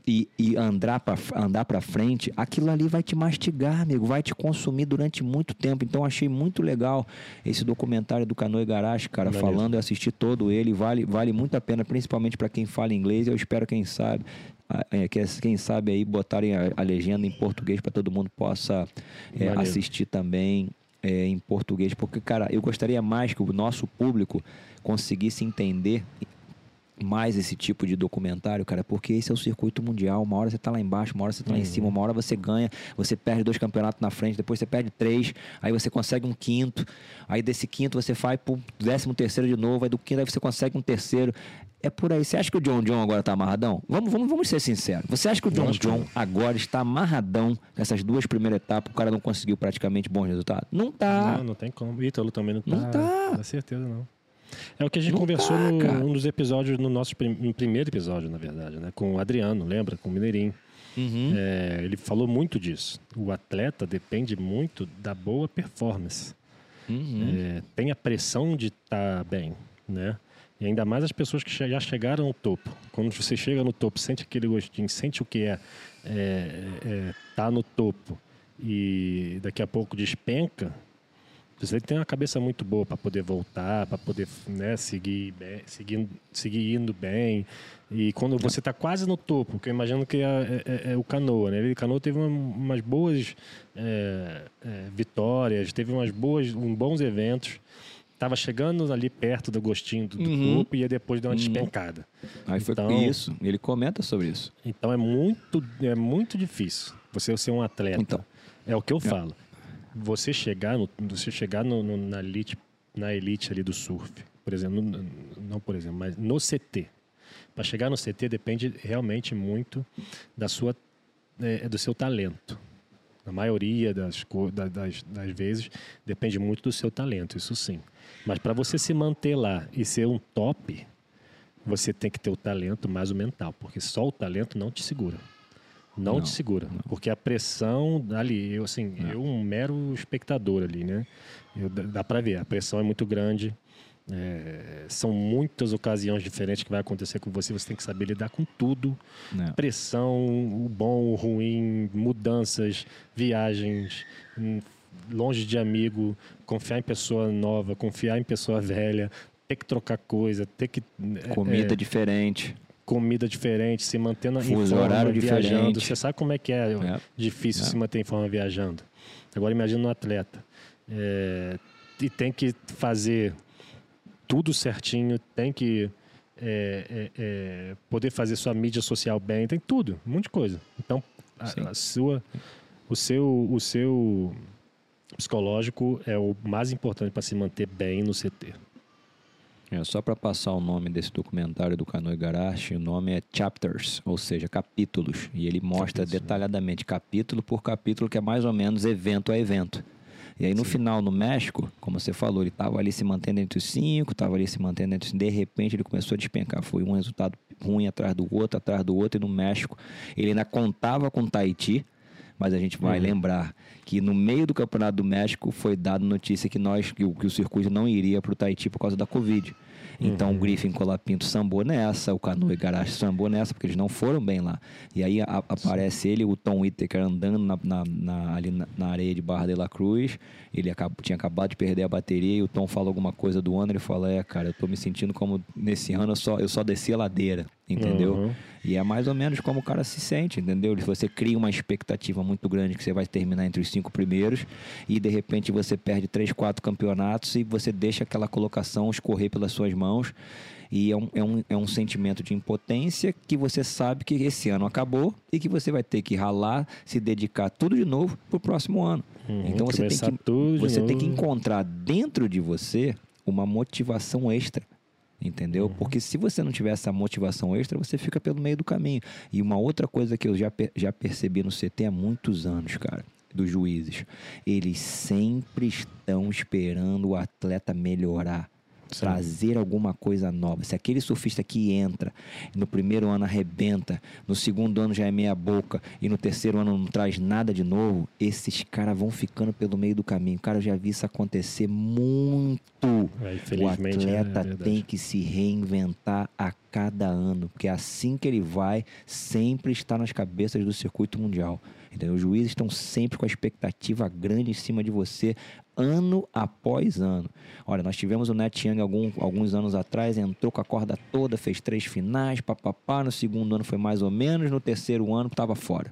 e, e andar para andar para frente, aquilo ali vai te mastigar, amigo, vai te consumir durante muito tempo. Então achei muito legal esse documentário do Canoe Garage, cara, falando, eu assisti todo ele, vale vale muito a pena, principalmente para quem fala inglês. Eu espero quem sabe quem sabe aí botarem a, a legenda em português para todo mundo possa é, assistir também é, em português, porque cara, eu gostaria mais que o nosso público conseguisse entender mais esse tipo de documentário, cara, porque esse é o circuito mundial. Uma hora você tá lá embaixo, uma hora você tá lá em cima, uma hora você ganha, você perde dois campeonatos na frente, depois você perde três, aí você consegue um quinto, aí desse quinto você vai pro décimo terceiro de novo, aí do quinto aí você consegue um terceiro. É por aí. Você acha que o John John agora tá amarradão? Vamos, vamos, vamos ser sinceros. Você acha que o John que John agora está amarradão nessas duas primeiras etapas? O cara não conseguiu praticamente bons resultados? Não tá. Não, não tem como. Ítalo também não tá. Não tá. Com certeza não. É o que a gente Não conversou tá, no um dos episódios, no nosso prim- no primeiro episódio, na verdade, né? Com o Adriano, lembra? Com o Mineirinho. Uhum. É, ele falou muito disso. O atleta depende muito da boa performance. Uhum. É, tem a pressão de estar bem, né? E ainda mais as pessoas que já chegaram ao topo. Quando você chega no topo, sente aquele gostinho, sente o que é estar é, é, tá no topo e daqui a pouco despenca, você tem uma cabeça muito boa para poder voltar, para poder né, seguir, bem, seguir, seguir indo bem. E quando você está quase no topo, que eu imagino que é, é- é- o Canoa, né? Ele, Canoa teve uma- umas boas é, é, vitórias, teve umas boas, um, bons eventos. Estava chegando ali perto do gostinho do, do Uhum. topo e depois deu uma despencada. Aí foi Então- isso. Ele comenta sobre isso. Então é muito, é muito difícil você ser um atleta. Então. É o que eu falo. Você chegar, no, você chegar no, no- na, elite, na elite ali do surf, por exemplo, no- não por exemplo, mas no CT. Para chegar no CT depende realmente muito da sua, é, do seu talento. Na maioria das, das, das vezes depende muito do seu talento, isso sim. Mas para você se manter lá e ser um top, você tem que ter o talento mais o mental, porque só o talento não te segura. Não, Não, te segura, porque a pressão ali, eu assim, eu um mero espectador ali, né? Eu, dá para ver, a pressão é muito grande. É, são muitas ocasiões diferentes que vai acontecer com você, você tem que saber lidar com tudo. né? Pressão, o bom, o ruim, mudanças, viagens, hum, longe de amigo, confiar em pessoa nova, confiar em pessoa velha, ter que trocar coisa, ter que é, Comida é, diferente. comida diferente, se mantendo em Fuso forma, horário viajando. diferente. Você sabe como é que é, É. difícil É. se manter em forma viajando. Agora imagina um atleta. É, e tem que fazer tudo certinho, tem que é, é, é, poder fazer sua mídia social bem, tem tudo, um monte de coisa. Então, a, a sua, o seu, o seu psicológico é o mais importante para se manter bem no CT. É, só para passar o nome desse documentário do Canoe Garashi, o nome é Chapters, ou seja, capítulos. E ele mostra Capítulos, né? detalhadamente, capítulo por capítulo, que é mais ou menos evento a evento. E aí no final, no México, como você falou, ele estava ali se mantendo entre os cinco, estava ali se mantendo entre os De repente ele começou a despencar. Foi um resultado ruim atrás do outro, atrás do outro. E no México, ele ainda contava com Tahiti, mas a gente vai Uhum. lembrar que no meio do Campeonato do México foi dado notícia que nós que o, que o circuito não iria para o Tahiti por causa da Covid. Então o Griffin Colapinto sambou nessa, o Canoe Garache sambou nessa, porque eles não foram bem lá. E aí a- aparece ele, o Tom Whittaker andando na, na- na- ali na, na areia de Barra de la Cruz. Ele acabou- tinha acabado de perder a bateria e o Tom fala alguma coisa do ano. Ele fala: É, cara, eu tô me sentindo como nesse ano eu só, eu só desci a ladeira, entendeu? Uhum. E é mais ou menos como o cara se sente, entendeu? Você cria uma expectativa muito grande que você vai terminar entre os cinco primeiros e de repente você perde três, quatro campeonatos e você deixa aquela colocação escorrer pelas suas mãos. E é um, é, um, é um sentimento de impotência que você sabe que esse ano acabou e que você vai ter que ralar, se dedicar tudo de novo pro próximo ano. Uhum, então você tem que, você tem que encontrar dentro de você uma motivação extra. Entendeu? Uhum. Porque se você não tiver essa motivação extra, você fica pelo meio do caminho. E uma outra coisa que eu já, já percebi no CT há muitos anos, cara, dos juízes, eles sempre estão esperando o atleta melhorar. Sim. Trazer alguma coisa nova. Se aquele surfista que entra, no primeiro ano arrebenta, no segundo ano já é meia boca e no terceiro ano não traz nada de novo, esses caras vão ficando pelo meio do caminho. Cara, eu já vi isso acontecer muito. É, O atleta é verdade. tem que se reinventar a cada ano, porque é assim que ele vai sempre estar nas cabeças do circuito mundial. Entendeu? Os juízes estão sempre com a expectativa grande em cima de você, ano após ano. Olha, nós tivemos o Net Young algum, alguns anos atrás, entrou com a corda toda, fez três finais, papapá. No segundo ano foi mais ou menos, no terceiro ano estava fora.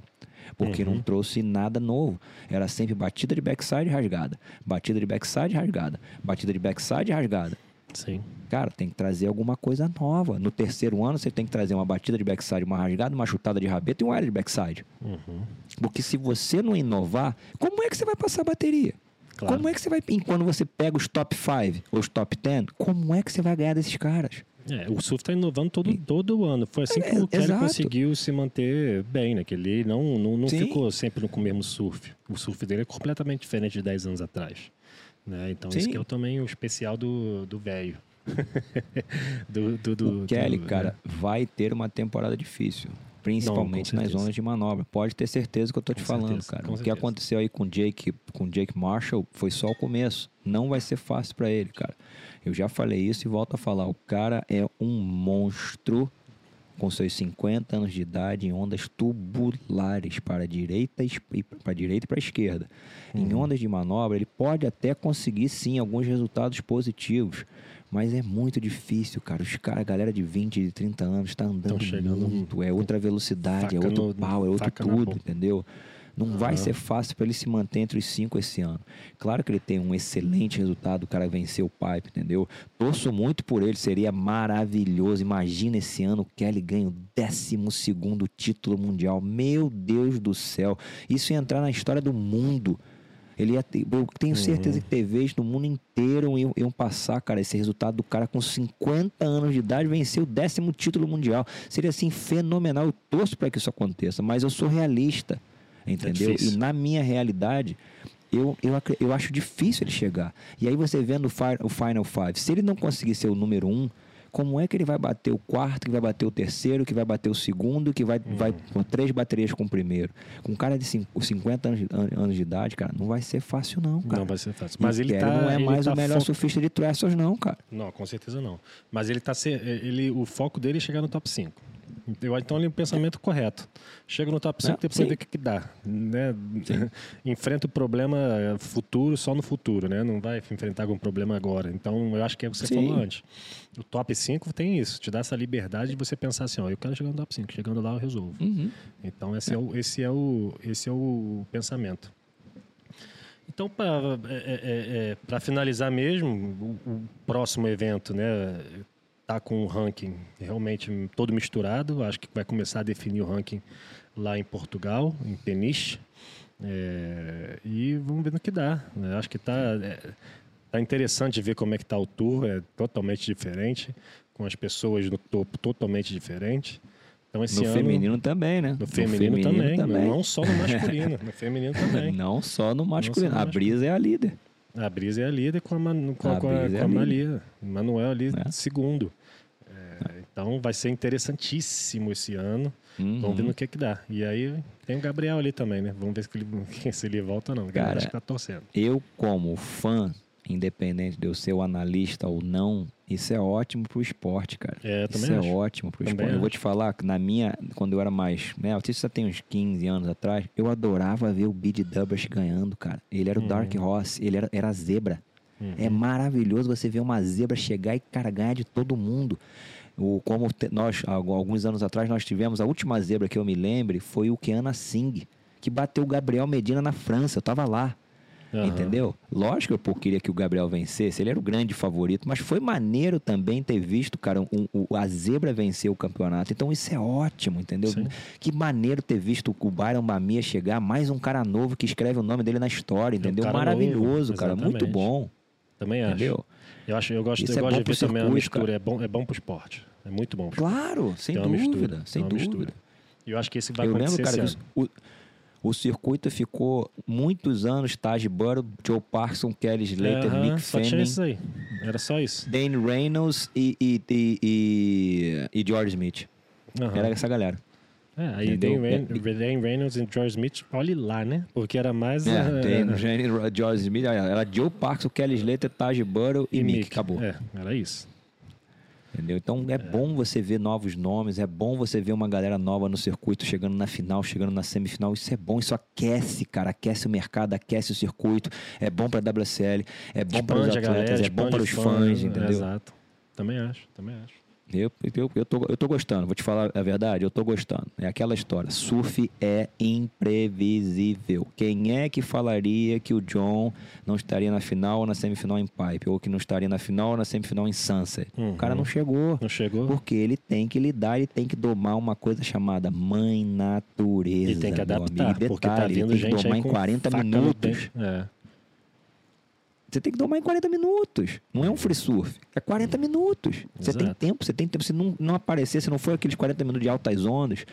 Porque não trouxe nada novo. Era sempre batida de backside rasgada, batida de backside rasgada, batida de backside rasgada. Sim. Cara, tem que trazer alguma coisa nova. No terceiro ano, você tem que trazer uma batida de backside, uma rasgada, uma chutada de rabeta e um aéreo de backside. Uhum. Porque se você não inovar, como é que você vai passar a bateria? Claro. Como é que você vai. Quando você pega os top 5 ou os top 10, como é que você vai ganhar desses caras? É, o surf está inovando todo, todo ano. Foi assim que É, o Kelly exato. conseguiu se manter bem, né? Que ele não, não, não ficou sempre no mesmo surf. O surf dele é completamente diferente de 10 anos atrás. Né? Então, isso Sim. que é também o especial do do velho. [LAUGHS] do, do, do, o Kelly, do- cara, vai ter uma temporada difícil. Principalmente nas certeza. zonas de manobra. Pode ter certeza que eu tô te Com falando, certeza, cara. O que certeza. aconteceu aí com Jake, com Jake Marshall foi só o começo. Não vai ser fácil pra ele, cara. Eu já falei isso e volto a falar. O cara é um monstro com seus 50 anos de idade em ondas tubulares para a direita e para direita e para a esquerda. Em Uhum. ondas de manobra, ele pode até conseguir sim alguns resultados positivos, mas é muito difícil, cara. Os caras, a galera de 20, de 30 anos está andando chegando muito, é outra velocidade, é outro no- pau, é outro tudo, entendeu? Não vai Aham. ser fácil para ele se manter entre os cinco esse ano. Claro que ele tem um excelente resultado, o cara venceu o Pipe, entendeu? Torço muito por ele, seria maravilhoso. Imagina esse ano o Kelly ganha o 12 título mundial. Meu Deus do céu. Isso ia entrar na história do mundo. Ele ia ter- eu tenho certeza que TVs no mundo inteiro iam, iam passar, cara, esse resultado do cara com 50 anos de idade vencer o décimo título mundial. Seria assim fenomenal. Eu torço para que isso aconteça, mas eu sou realista, entendeu? e difícil. na minha realidade, eu, eu, eu acho difícil ele chegar. E aí você vendo o, fi- o Final Five, se ele não conseguir ser o número um, como é que ele vai bater o quarto, que vai bater o terceiro, que vai bater o segundo, que vai, vai com três baterias com o primeiro? Com um cara de cinco- 50 anos anos de idade, cara, não vai ser fácil não, cara. Não vai ser fácil. Mas ele Kelly tá, não é ele mais tá o melhor fo- surfista de Trestles não, cara. Não, com certeza não. Mas ele tá ele o foco dele é chegar no top 5. Eu, então ele é o pensamento correto. Chega no top 5 É, depois vê o que, que dá. Né? [LAUGHS] Enfrenta o problema futuro só no futuro, né? Não vai enfrentar algum problema agora. Então eu acho que é o que você Sim. falou antes. O top 5 tem isso, te dá essa liberdade de você pensar assim, ó, eu quero chegar no top 5, chegando lá eu resolvo. Uhum. Então esse é, o, esse é, o, esse é o pensamento. Então, para finalizar mesmo, o, o próximo evento, né, tá com um ranking realmente todo misturado. Acho que vai começar a definir o ranking lá em Portugal, em Peniche. É, e vamos ver no que dá. né? Acho que tá, é, tá interessante ver como é que tá o tour, é totalmente diferente, com as pessoas no topo totalmente diferente. Então esse No ano feminino também, né? no feminino, também, Não só no masculino, no feminino [LAUGHS] também. Não só no masculino. no a Brisa é a líder. A Brisa é a líder com a, Man, com a, A com a, é a. Manuel ali, É. segundo. É, Então vai ser interessantíssimo esse ano. Uhum. Vamos ver no que que dá. E aí tem o Gabriel ali também, né? Vamos ver se ele, [LAUGHS] se ele volta ou não. Cara, Acho que tá torcendo. Eu, como fã, independente de eu ser o analista ou não, isso é ótimo pro esporte, cara. É, eu isso também é acho. ótimo pro Também esporte. Eu vou acho. te falar na minha, quando eu era mais, né, já tem uns 15 anos atrás, eu adorava ver o Bid Dubbers ganhando, cara. Ele era o Dark Uhum. Horse, ele era, era a zebra. É maravilhoso você ver uma zebra chegar e, cara, ganhar de todo mundo. O, como te- nós, alguns anos atrás, nós tivemos a última zebra que eu me lembre foi o Keana Singh, que bateu o Gabriel Medina na França. Eu tava lá. Aham. Entendeu? Lógico que eu queria que o Gabriel vencesse, ele era o grande favorito, mas foi maneiro também ter visto, cara, um- um- a zebra vencer o campeonato. Então isso é ótimo, entendeu? Sim. Que maneiro ter visto o Byron Bamia chegar, mais um cara novo que escreve o nome dele na história, entendeu? cara Maravilhoso, novo, cara, muito bom. Também acho. Eu, acho, eu gosto, Isso eu é gosto de ver pro também a circuito, mistura. É bom, é bom pro esporte. É muito bom pro esporte. Claro, sem dúvida, mistura, sem dúvida. mistura. E eu acho que esse vai Eu acontecer lembro, cara, o, o circuito ficou muitos anos, Taj Burrow, Joe Parkinson, Kelly Slater, Mick só tinha Fanning, isso aí. Era só isso. Dane Reynolds e, e, e, e, e George Smith. Era essa galera. É, aí? Dan, Reyn- Dan Reynolds e George Smith, olhe lá, né? Porque era mais. É, eh, Dane Reynolds, George Smith, era Joe Parkinson, Kelly Slater, Taj Burrow e, Mick. Acabou. É, era isso. Entendeu? Então é bom você ver novos nomes, é bom você ver uma galera nova no circuito chegando na final, chegando na semifinal. Isso é bom, isso aquece, cara, aquece o mercado, aquece o circuito. É bom para WSL, é bom para os a atletas, galera, é bom para os fãs, entendeu? Exato. Também acho, também acho. Eu, eu, eu, tô, eu tô gostando, vou te falar a verdade, eu tô gostando. É aquela história, surf é imprevisível. Quem é que falaria que o John não estaria na final ou na semifinal em Pipe, ou que não estaria na final ou na semifinal em Sunset? O cara não chegou. Não chegou? Porque ele tem que lidar, ele tem que domar uma coisa chamada mãe natureza. E tem que adaptar, amigo. E porque tá detalhe, vindo ele tem que gente domar aí em com 40 faca no minutos. É. Você tem que domar em 40 minutos. Não é um free surf. É 40 minutos. Você tem tempo, você tem tempo. Se não, não aparecer, se não for aqueles 40 minutos de altas ondas,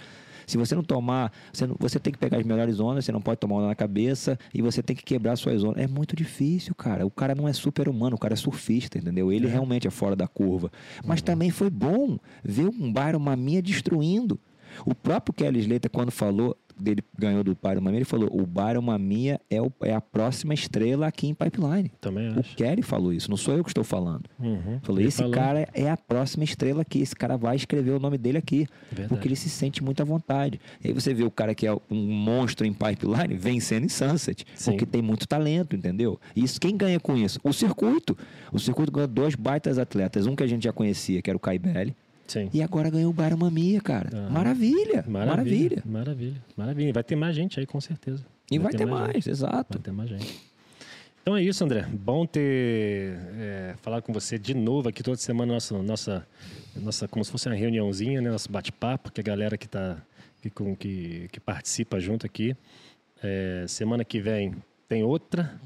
se você não tomar, você, não- você tem que pegar as melhores ondas, você não pode tomar onda na cabeça e você tem que quebrar suas ondas. É muito difícil, cara. O cara não é super humano, o cara é surfista, entendeu? Ele realmente é fora da curva. Mas também foi bom ver um Byron Maminha destruindo. O próprio Kelly Slater, quando falou, dele ganhou do Byron Maminha, ele falou: o Byron Maminha é, o- é a próxima estrela aqui em Pipeline. Também O acho. Kelly falou isso, não sou eu que estou falando. Uhum. Falou, esse falou. cara é a próxima estrela aqui, esse cara vai escrever o nome dele aqui. Verdade. Porque ele se sente muito à vontade. E aí você vê o cara que é um monstro em pipeline [LAUGHS] vencendo em Sunset. Sim. Porque tem muito talento, entendeu? E isso, quem ganha com isso? O circuito. O circuito ganhou dois baitas atletas. Um que a gente já conhecia, que era o Kai Belli. Sim. E agora ganhou o Byron Mamia, cara. Aham. Maravilha, maravilha. Maravilha. Maravilha. Vai ter mais gente aí, com certeza. E vai, ter mais, gente. exato. Vai ter mais gente. Então é isso, André. Bom ter é, falado com você de novo aqui toda semana, nossa, nossa, nossa como se fosse uma reuniãozinha, né? Nosso bate-papo, que a galera que, tá, que, com, que, que participa junto aqui. É, semana que vem tem outra.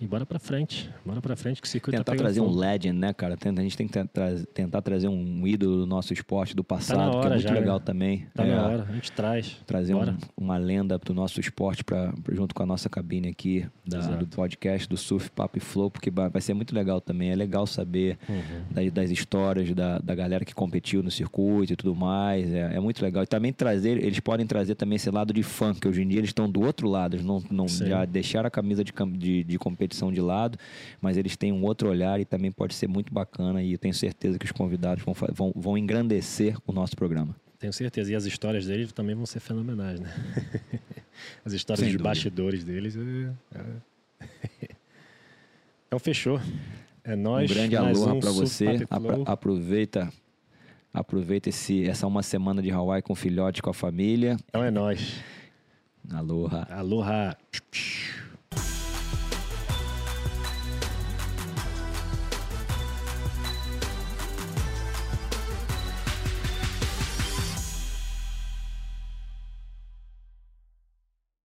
E bora pra frente. Bora pra frente que o circuito Tentar tá trazer um fogo. legend, né, cara? Tenta- A gente tem que tentar, tentar trazer um ídolo do nosso esporte do passado, que hora é muito já, né? legal também. Tá É, na hora, a gente traz. Trazer um- uma lenda do nosso esporte pra, junto com a nossa cabine aqui da- do podcast do Surf Papo e Flow, porque vai ser muito legal também. É legal saber Uhum. das, das histórias da, da galera que competiu no circuito e tudo mais. É, é muito legal. E também trazer, eles podem trazer também esse lado de fã, que hoje em dia eles estão do outro lado, eles não, não Sim. já deixaram a camisa de, de, de competição de lado, mas eles têm um outro olhar e também pode ser muito bacana. E eu tenho certeza que os convidados vão, vão, vão engrandecer o nosso programa. Tenho certeza. E as histórias deles também vão ser fenomenais, né? [LAUGHS] As histórias Sem de dúvida. bastidores deles. é- é. [LAUGHS] Então fechou. É nóis. um grande aloha um Super você. Apro- aproveita aproveita esse, essa uma semana de Hawaii com o filhote, com a família. Então é nóis. Aloha. Aloha.